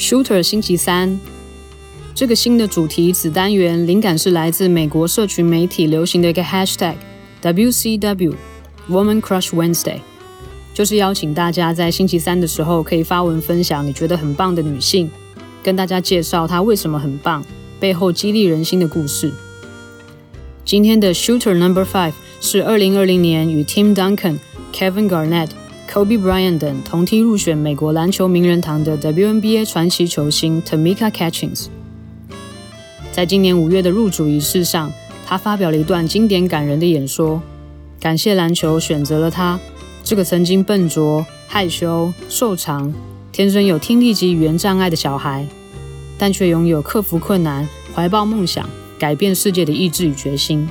Shooter 星期三，这个新的主题子单元灵感是来自美国社群媒体流行的一个 Hashtag WCW Woman Crush Wednesday，就是邀请大家在星期三的时候可以发文分享你觉得很棒的女性，跟大家介绍她为什么很棒，背后激励人心的故事。今天的 Shooter Number Five 是二零二零年与 Tim Duncan、Kevin Garnett。Kobe Bryant 等同梯入选美国篮球名人堂的 WNBA 传奇球星 Tamika Catchings，在今年五月的入主仪式上，他发表了一段经典感人的演说，感谢篮球选择了他这个曾经笨拙、害羞、瘦长、天生有听力及语言障碍的小孩，但却拥有克服困难、怀抱梦想、改变世界的意志与决心。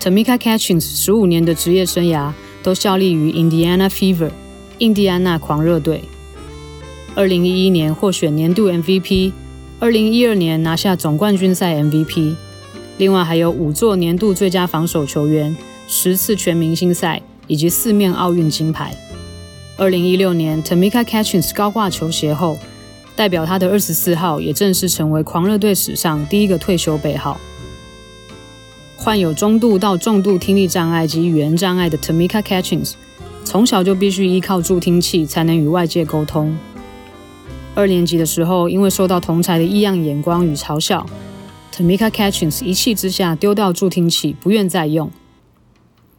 Tamika Catchings 十五年的职业生涯。都效力于 Indiana Fever，印第安纳狂热队。二零一一年获选年度 MVP，二零一二年拿下总冠军赛 MVP，另外还有五座年度最佳防守球员，十次全明星赛以及四面奥运金牌。二零一六年，Tamika Catchings 高挂球鞋后，代表他的二十四号也正式成为狂热队史上第一个退休背号。患有中度到重度听力障碍及语言障碍的 Tamika Catchings，从小就必须依靠助听器才能与外界沟通。二年级的时候，因为受到同才的异样眼光与嘲笑，Tamika Catchings 一气之下丢掉助听器，不愿再用。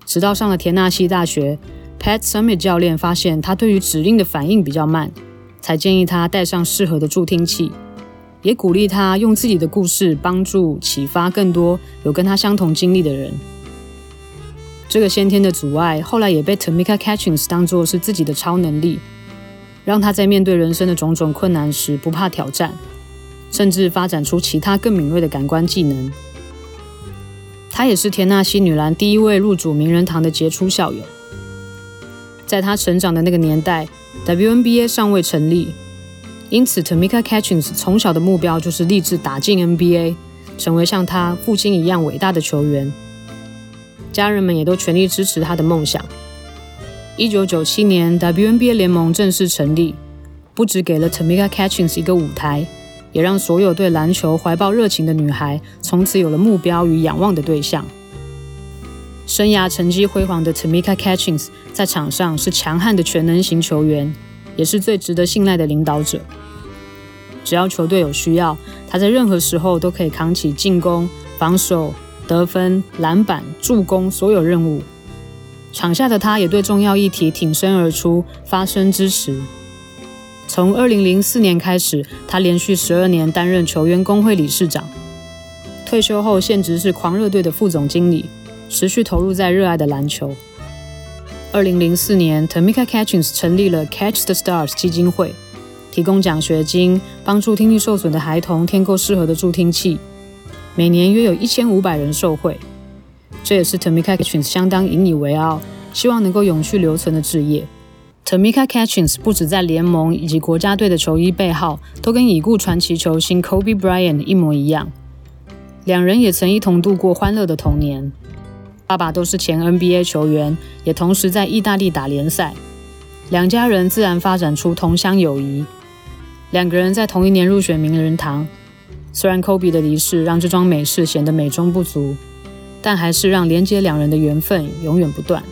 直到上了田纳西大学，Pat Summitt 教练发现他对于指令的反应比较慢，才建议他带上适合的助听器。也鼓励他用自己的故事帮助启发更多有跟他相同经历的人。这个先天的阻碍后来也被 Tamika Catchings 当作是自己的超能力，让他在面对人生的种种困难时不怕挑战，甚至发展出其他更敏锐的感官技能。他也是田纳西女篮第一位入主名人堂的杰出校友。在他成长的那个年代，WNBA 尚未成立。因此，Tamika Catchings 从小的目标就是立志打进 NBA，成为像他父亲一样伟大的球员。家人们也都全力支持他的梦想。一九九七年，WNBA 联盟正式成立，不只给了 Tamika Catchings 一个舞台，也让所有对篮球怀抱热情的女孩从此有了目标与仰望的对象。生涯成绩辉煌的 Tamika Catchings 在场上是强悍的全能型球员。也是最值得信赖的领导者。只要球队有需要，他在任何时候都可以扛起进攻、防守、得分、篮板、助攻所有任务。场下的他也对重要议题挺身而出，发声支持。从2004年开始，他连续12年担任球员工会理事长。退休后，现职是狂热队的副总经理，持续投入在热爱的篮球。二零零四年，Tamika Catchings 成立了 Catch the Stars 基金会，提供奖学金，帮助听力受损的孩童添购适合的助听器。每年约有一千五百人受惠，这也是 Tamika Catchings 相当引以为傲，希望能够永续留存的置业。Tamika Catchings 不止在联盟以及国家队的球衣背号都跟已故传奇球星 Kobe Bryant 一模一样，两人也曾一同度过欢乐的童年。爸爸都是前 NBA 球员，也同时在意大利打联赛，两家人自然发展出同乡友谊。两个人在同一年入选名人堂，虽然 Kobe 的离世让这桩美事显得美中不足，但还是让连接两人的缘分永远不断。